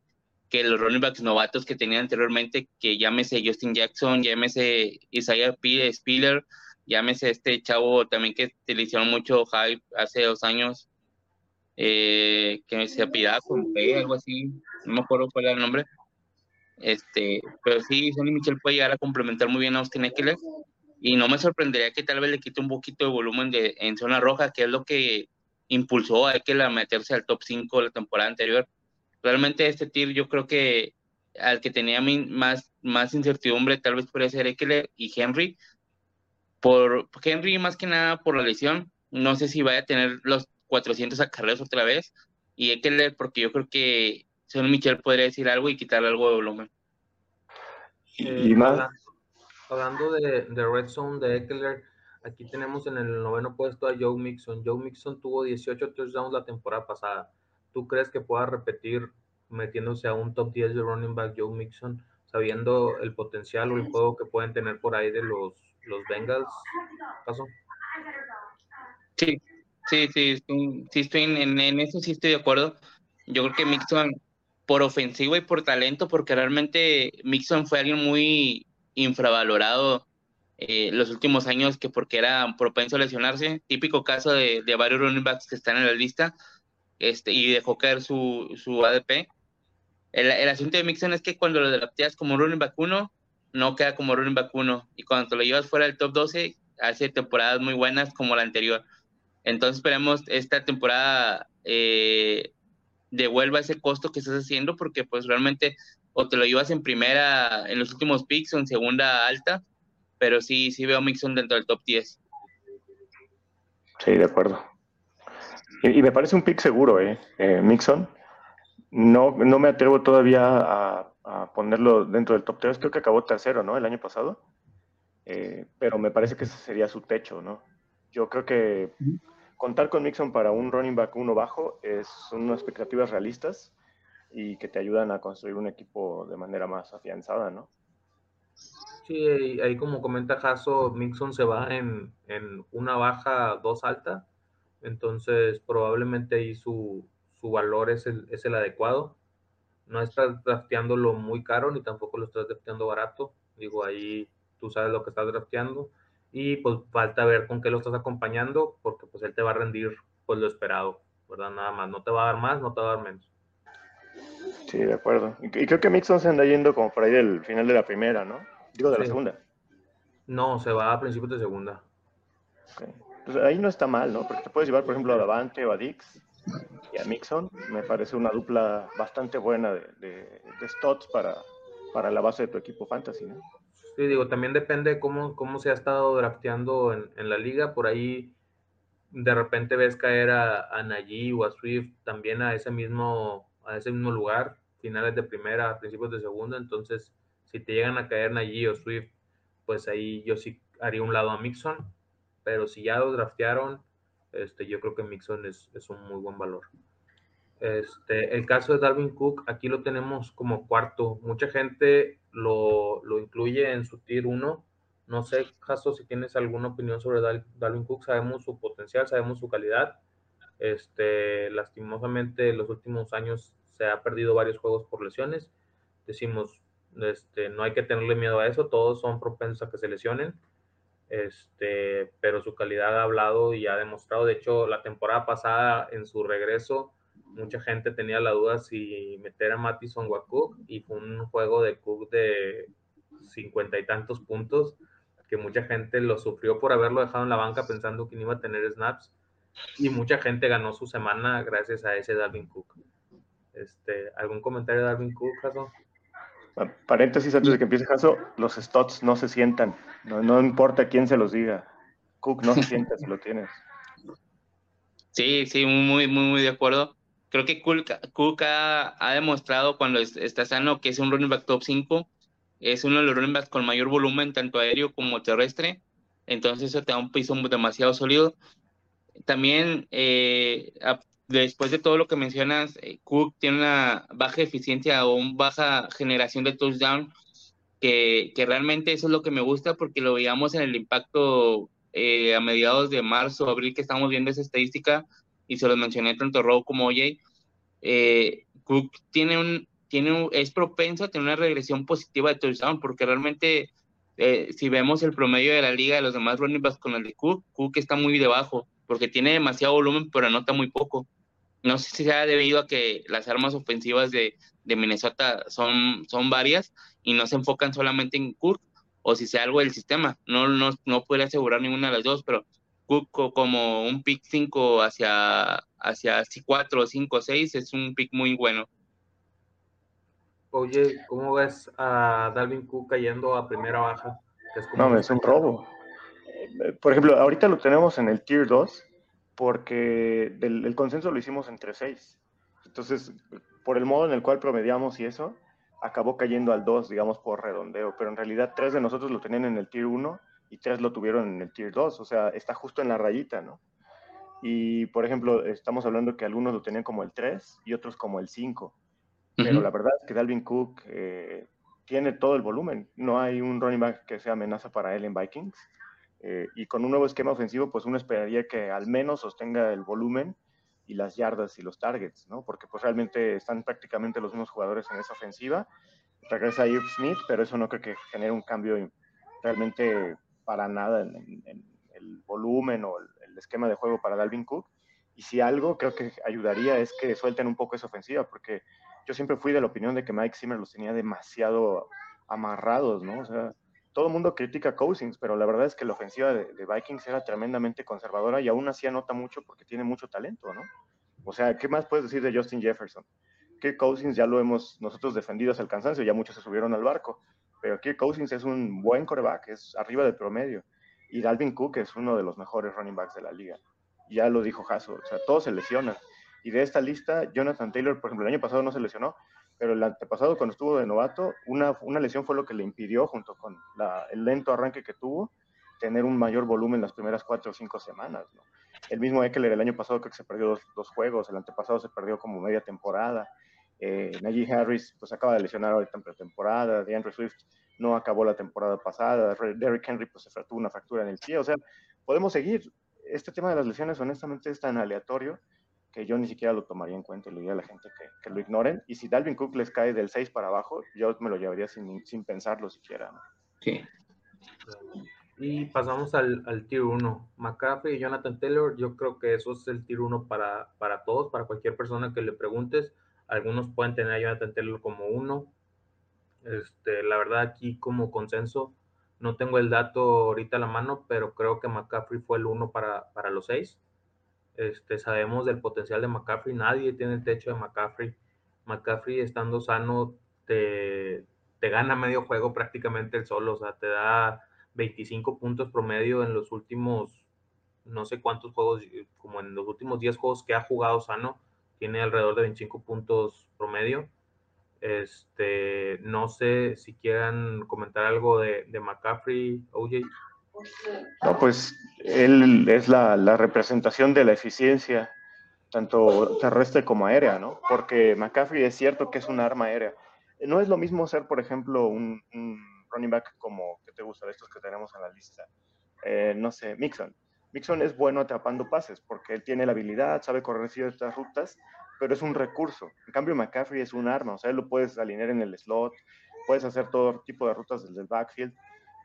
que los running backs novatos que tenía anteriormente, que llámese Justin Jackson, llámese Isaiah Spiller, llámese este chavo también que te le hicieron mucho hype hace dos años, eh, que se con algo así, no me acuerdo cuál era el nombre. Este, pero sí, Sonny Michel puede llegar a complementar muy bien a Austin Eckler y no me sorprendería que tal vez le quite un poquito de volumen en zona roja, que es lo que impulsó a Eckler a meterse al top 5 la temporada anterior. Realmente este tier yo creo que al que tenía más, más incertidumbre tal vez podría ser Eckler y Henry, por Henry, más que nada por la lesión, no sé si vaya a tener los 400 acarreos otra vez. Y hay que leer porque yo creo que Sean Michel podría decir algo y quitar algo de volumen. y más. Hablando de, de, Red Zone de Eckler, aquí tenemos en el noveno puesto a Joe Mixon. Joe Mixon tuvo 18 touchdowns la temporada pasada. ¿Tú crees que pueda repetir metiéndose a un top 10 de running back Joe Mixon, sabiendo el potencial o el juego que pueden tener por ahí de los los Bengals, ¿caso? Sí, sí, sí, sí, estoy en, en, eso sí estoy de acuerdo. Yo creo que Mixon, por ofensivo y por talento, porque realmente Mixon fue alguien muy infravalorado eh, los últimos años, que porque era propenso a lesionarse, típico caso de, de varios running backs que están en la lista, este, y dejó caer su, su ADP. El, el, asunto de Mixon es que cuando lo drafteas como running back 1, no queda como running back 1, y cuando te lo llevas fuera del top 12, hace temporadas muy buenas como la anterior. Entonces esperemos esta temporada eh, devuelva ese costo que estás haciendo porque pues realmente o te lo llevas en primera en los últimos picks o en segunda alta, pero sí, sí veo Mixon dentro del top 10. Sí, de acuerdo. Y, me parece un pick seguro, ¿eh? eh Mixon. No, no me atrevo todavía a, a, ponerlo dentro del top 3. Creo que acabó tercero, ¿no? El año pasado. Eh, pero me parece que ese sería su techo, ¿no? Yo creo que contar con Mixon para un running back uno bajo es unas expectativas realistas y que te ayudan a construir un equipo de manera más afianzada, ¿no? Sí, ahí como comenta Jaso, Mixon se va en, una baja, dos alta, entonces probablemente ahí su, valor es el, es el adecuado. No estás drafteándolo muy caro ni tampoco lo estás drafteando barato. Digo, ahí tú sabes lo que estás drafteando y pues falta ver con qué lo estás acompañando, porque pues él te va a rendir pues lo esperado, ¿verdad? Nada más, no te va a dar más, no te va a dar menos. Sí, de acuerdo. Y creo que Mixon se anda yendo como por ahí del final de la primera, ¿no? Digo, de la segunda. No, se va a principios de segunda. Okay. Pues ahí no está mal, ¿no? Porque te puedes llevar, por ejemplo, a Davante o a Dix y a Mixon. Me parece una dupla bastante buena de, de, de para, para la base de tu equipo fantasy, ¿no? Sí, digo, también depende cómo, cómo se ha estado drafteando en, en la liga. Por ahí de repente ves caer a, a o a Swift también a ese mismo, a ese mismo lugar, finales de primera, principios de segunda. Entonces, si te llegan a caer Najee o Swift, pues ahí yo sí haría un lado a Mixon. Pero si ya draftearon, este, yo creo que Mixon es, un muy buen valor. Este, el caso de Dalvin Cook, aquí lo tenemos como cuarto. Mucha gente lo, lo incluye en su tier 1. No sé, Caso, si tienes alguna opinión sobre Dalvin Cook. Sabemos su potencial, sabemos su calidad. Este, lastimosamente, en los últimos años se ha perdido varios juegos por lesiones. Decimos, este, no hay que tenerle miedo a eso. Todos son propensos a que se lesionen. Este, pero su calidad ha hablado y ha demostrado. De hecho, la temporada pasada, en su regreso, mucha gente tenía la duda si meter a Mattison o a Cook y fue un juego de Cook de cincuenta y tantos puntos que mucha gente lo sufrió por haberlo dejado en la banca pensando que no iba a tener snaps y mucha gente ganó su semana gracias a ese Dalvin Cook. Este, ¿Algún comentario de Dalvin Cook, Jaso? Paréntesis antes de que empiece Jaso, los stots no se sientan, no, no importa quién se los diga. Cook no se sienta si lo tienes. Sí, sí, muy, muy, muy de acuerdo creo que Cook, ha, demostrado cuando está sano que es un running back top 5. Es uno de los running backs con mayor volumen, tanto aéreo como terrestre. Entonces eso te da un piso demasiado sólido. También, eh, después de todo lo que mencionas, eh, Cook tiene una baja eficiencia o una baja generación de touchdown, que, realmente eso es lo que me gusta porque lo veíamos en el impacto eh, a mediados de marzo, abril, que estamos viendo esa estadística y se los mencioné tanto Rowe como OJ, eh, Cook tiene un, tiene es propenso a tener una regresión positiva de touchdown, porque realmente eh, si vemos el promedio de la liga de los demás running backs con el de Cook, Cook está muy debajo, porque tiene demasiado volumen, pero anota muy poco. No sé si sea debido a que las armas ofensivas de, de Minnesota son, son varias y no se enfocan solamente en Cook, o si sea algo del sistema. No, no, no puedo asegurar ninguna de las dos, pero como un pick 5 hacia, hacia 4, 5, 6 es un pick muy bueno. Oye, ¿cómo ves a Dalvin Cook cayendo a primera baja? Es no, es un robo. Por ejemplo, ahorita lo tenemos en el Tier 2 porque el consenso lo hicimos entre 6. Entonces, por el modo en el cual promediamos y eso, acabó cayendo al 2, digamos, por redondeo. Pero en realidad, tres de nosotros lo tenían en el Tier 1 y tres lo tuvieron en el Tier 2, o sea, está justo en la rayita, ¿no? Y, por ejemplo, estamos hablando que algunos lo tenían como el 3 y otros como el 5. Pero la verdad es que Dalvin Cook eh, tiene todo el volumen. No hay un running back que sea amenaza para él en Vikings. Eh, y con un nuevo esquema ofensivo, pues uno esperaría que al menos sostenga el volumen y las yardas y los targets, ¿no? Porque pues realmente están prácticamente los mismos jugadores en esa ofensiva. Regresa Irv Smith, pero eso no creo que genere un cambio realmente para nada en, el volumen o el, esquema de juego para Dalvin Cook. Y si algo creo que ayudaría es que suelten un poco esa ofensiva, porque yo siempre fui de la opinión de que Mike Zimmer los tenía demasiado amarrados, ¿no? O sea, todo el mundo critica a Cousins, pero la verdad es que la ofensiva de, Vikings era tremendamente conservadora y aún así anota mucho porque tiene mucho talento, ¿no? O sea, ¿qué más puedes decir de Justin Jefferson? Que Cousins ya lo hemos nosotros defendido hasta el cansancio, ya muchos se subieron al barco, pero Kirk Cousins es un buen coreback, es arriba del promedio. Y Dalvin Cook es uno de los mejores running backs de la liga. Ya lo dijo Hasso, o sea, todos se lesionan. Y de esta lista, Jonathan Taylor, por ejemplo, el año pasado no se lesionó, pero el antepasado cuando estuvo de novato, una, una lesión fue lo que le impidió, junto con el lento arranque que tuvo, tener un mayor volumen las primeras cuatro o cinco semanas. El mismo Eckler el año pasado creo que se perdió dos, dos juegos, el antepasado se perdió como media temporada. Eh, Najee Harris pues acaba de lesionar ahorita en pretemporada, DeAndre Swift no acabó la temporada pasada, Derrick Henry pues se tuvo una fractura en el pie, o sea, podemos seguir. Este tema de las lesiones honestamente es tan aleatorio que yo ni siquiera lo tomaría en cuenta y le diría a la gente que, lo ignoren. Y si Dalvin Cook les cae del 6 para abajo, yo me lo llevaría sin, sin pensarlo siquiera. Sí. Y pasamos al, al tier 1. McCaffrey y Jonathan Taylor, yo creo que eso es el tier 1 para, para todos, para cualquier persona que le preguntes. Algunos pueden tener a Jonathan Taylor como uno. Este, la verdad, aquí como consenso, no tengo el dato ahorita a la mano, pero creo que McCaffrey fue el uno para, para los seis. Este, sabemos del potencial de McCaffrey, nadie tiene el techo de McCaffrey. McCaffrey estando sano te, te gana medio juego prácticamente el solo, o sea, te da 25 puntos promedio en los últimos, no sé cuántos juegos, como en los últimos 10 juegos que ha jugado sano, tiene alrededor de 25 puntos promedio. Este, no sé si quieran comentar algo de, de McCaffrey, OJ. No, pues él es la, representación de la eficiencia, tanto terrestre como aérea, ¿no? Porque McCaffrey es cierto que es un arma aérea. No es lo mismo ser, por ejemplo, un, running back como, que te gusta de estos que tenemos en la lista? Eh, no sé, Mixon. Mixon es bueno atrapando pases porque él tiene la habilidad, sabe correr ciertas rutas, pero es un recurso. En cambio, McCaffrey es un arma, o sea, él lo puedes alinear en el slot, puedes hacer todo tipo de rutas desde el backfield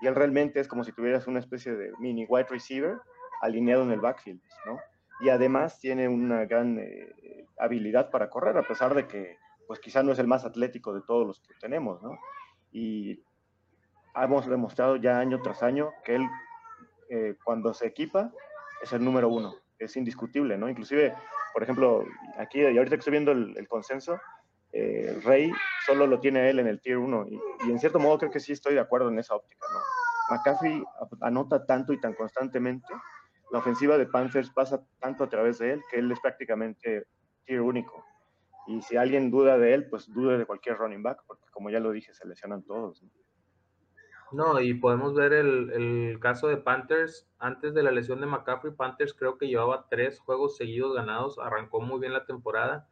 y él realmente es como si tuvieras una especie de mini wide receiver alineado en el backfield, ¿no? Y además tiene una gran eh, habilidad para correr, a pesar de que, pues quizá no es el más atlético de todos los que tenemos, ¿no? Y hemos demostrado ya año tras año que él, eh, cuando se equipa, es el número uno, es indiscutible, ¿no? Inclusive, por ejemplo, aquí, y ahorita que estoy viendo el, consenso, eh, Rey solo lo tiene él en el tier 1 y, en cierto modo creo que sí estoy de acuerdo en esa óptica. ¿no? McCaffrey anota tanto y tan constantemente, la ofensiva de Panthers pasa tanto a través de él que él es prácticamente tier único. Y si alguien duda de él, pues dude de cualquier running back, porque como ya lo dije, se lesionan todos. No, y podemos ver el, el, caso de Panthers. Antes de la lesión de McCaffrey, Panthers creo que llevaba tres juegos seguidos ganados, arrancó muy bien la temporada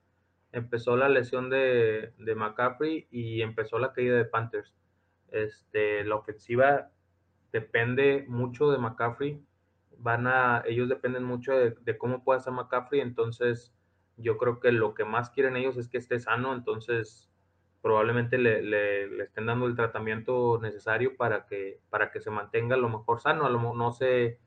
empezó la lesión de, de, McCaffrey y empezó la caída de Panthers. Este, la ofensiva depende mucho de McCaffrey. Van a, ellos dependen mucho de, cómo pueda estar McCaffrey. Entonces, yo creo que lo que más quieren ellos es que esté sano. Entonces, probablemente le, le, estén dando el tratamiento necesario para que, para que se mantenga lo mejor sano. A lo, no sé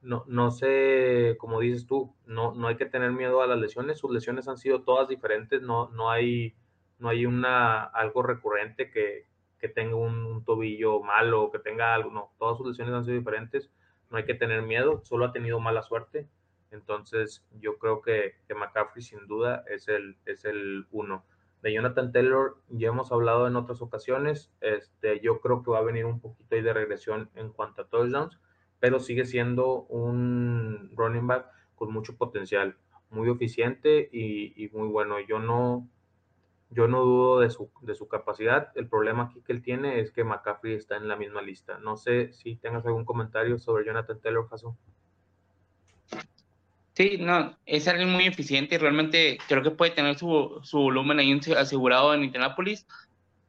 no, no sé, como dices tú, no, no hay que tener miedo a las lesiones. Sus lesiones han sido todas diferentes, no, no hay, no hay una, algo recurrente que, que tenga un, tobillo malo que tenga algo, no, todas sus lesiones han sido diferentes, no hay que tener miedo, solo ha tenido mala suerte. Entonces, yo creo que, que McCaffrey sin duda es el, es el uno. De Jonathan Taylor ya hemos hablado en otras ocasiones. Este, yo creo que va a venir un poquito ahí de regresión en cuanto a touchdowns pero sigue siendo un running back con mucho potencial, muy eficiente y, muy bueno. Yo no, yo no dudo de su, de su capacidad. El problema aquí que él tiene es que McCaffrey está en la misma lista. No sé si tengas algún comentario sobre Jonathan Taylor, Jason. Sí, no, es alguien muy eficiente y realmente creo que puede tener su, su volumen ahí asegurado en Indianapolis.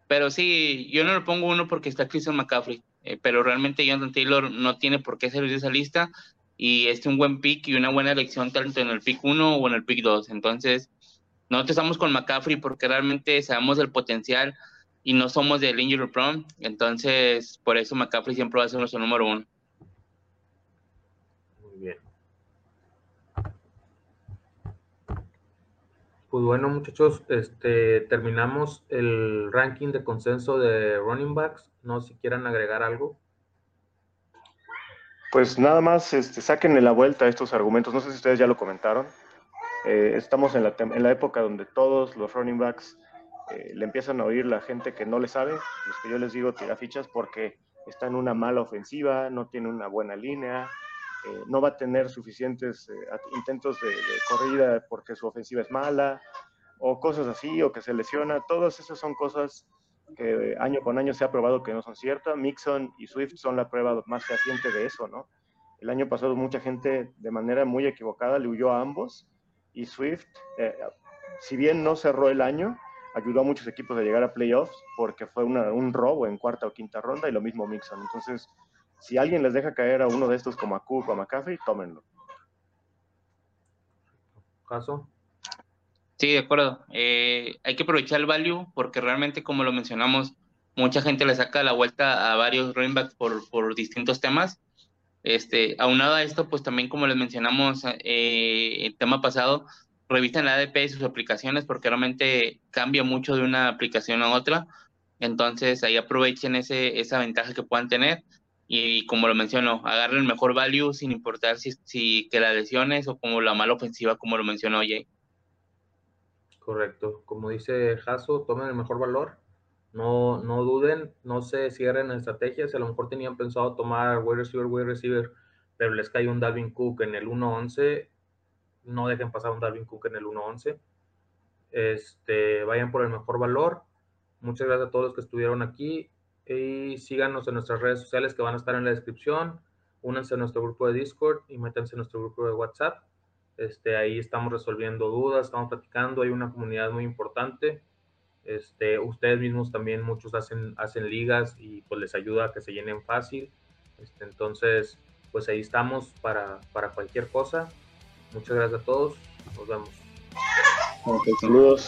Pero sí, yo no le pongo uno porque está Christian McCaffrey. Eh, pero realmente Jonathan Taylor no tiene por qué salir de esa lista. y es un buen pick y una buena elección tanto en el pick 1 o en el pick 2. Entonces, nosotros estamos con McCaffrey porque realmente sabemos del potencial y no somos del injury prone, entonces por eso McCaffrey siempre va a ser nuestro número uno. Muy bien. Pues bueno, muchachos, este, terminamos el ranking de consenso de running backs. No sé si quieran agregar algo. Pues nada más, este, sáquenle la vuelta a estos argumentos. No sé si ustedes ya lo comentaron. Eh, estamos en la, en la época donde todos los running backs eh, le empiezan a oír la gente que no le sabe, los que yo les digo tira fichas porque está en una mala ofensiva, no tiene una buena línea, eh, no va a tener suficientes eh, intentos de, corrida porque su ofensiva es mala, o cosas así, o que se lesiona. Todas esas son cosas que año con año se ha probado que no son ciertas. Mixon y Swift son la prueba más fehaciente de eso, ¿no? El año pasado mucha gente de manera muy equivocada le huyó a ambos y Swift, si bien no cerró el año, ayudó a muchos equipos a llegar a playoffs porque fue un robo en cuarta o quinta ronda y lo mismo Mixon. Entonces, si alguien les deja caer a uno de estos como a Cook o a McCaffrey, tómenlo. ¿Caso? Sí, de acuerdo. Eh, hay que aprovechar el value porque realmente, como lo mencionamos, mucha gente le saca la vuelta a varios running backs por, por distintos temas. Este, aunado a esto, pues también como les mencionamos eh, el tema pasado, revisen la ADP y sus aplicaciones porque realmente cambia mucho de una aplicación a otra. Entonces ahí aprovechen ese, esa ventaja que puedan tener y como lo menciono, agarren el mejor value sin importar si, si que la lesiones o como la mala ofensiva, como lo mencionó Jay. Correcto. Como dice Jaso, tomen el mejor valor. No, no duden, no se cierren estrategias. A lo mejor tenían pensado tomar wide receiver, wide receiver, pero les cae un Dalvin Cook en el 1-11 no dejen pasar un Darwin Cook en el 1-11. Este, vayan por el mejor valor. Muchas gracias a todos los que estuvieron aquí y síganos en nuestras redes sociales que van a estar en la descripción. Únanse a nuestro grupo de Discord y métanse en nuestro grupo de WhatsApp. Este, ahí estamos resolviendo dudas, estamos platicando, hay una comunidad muy importante. Este, ustedes mismos también muchos hacen, hacen ligas y pues les ayuda a que se llenen fácil. Este, entonces, pues ahí estamos para, para cualquier cosa. Muchas gracias a todos. Nos vemos. saludos.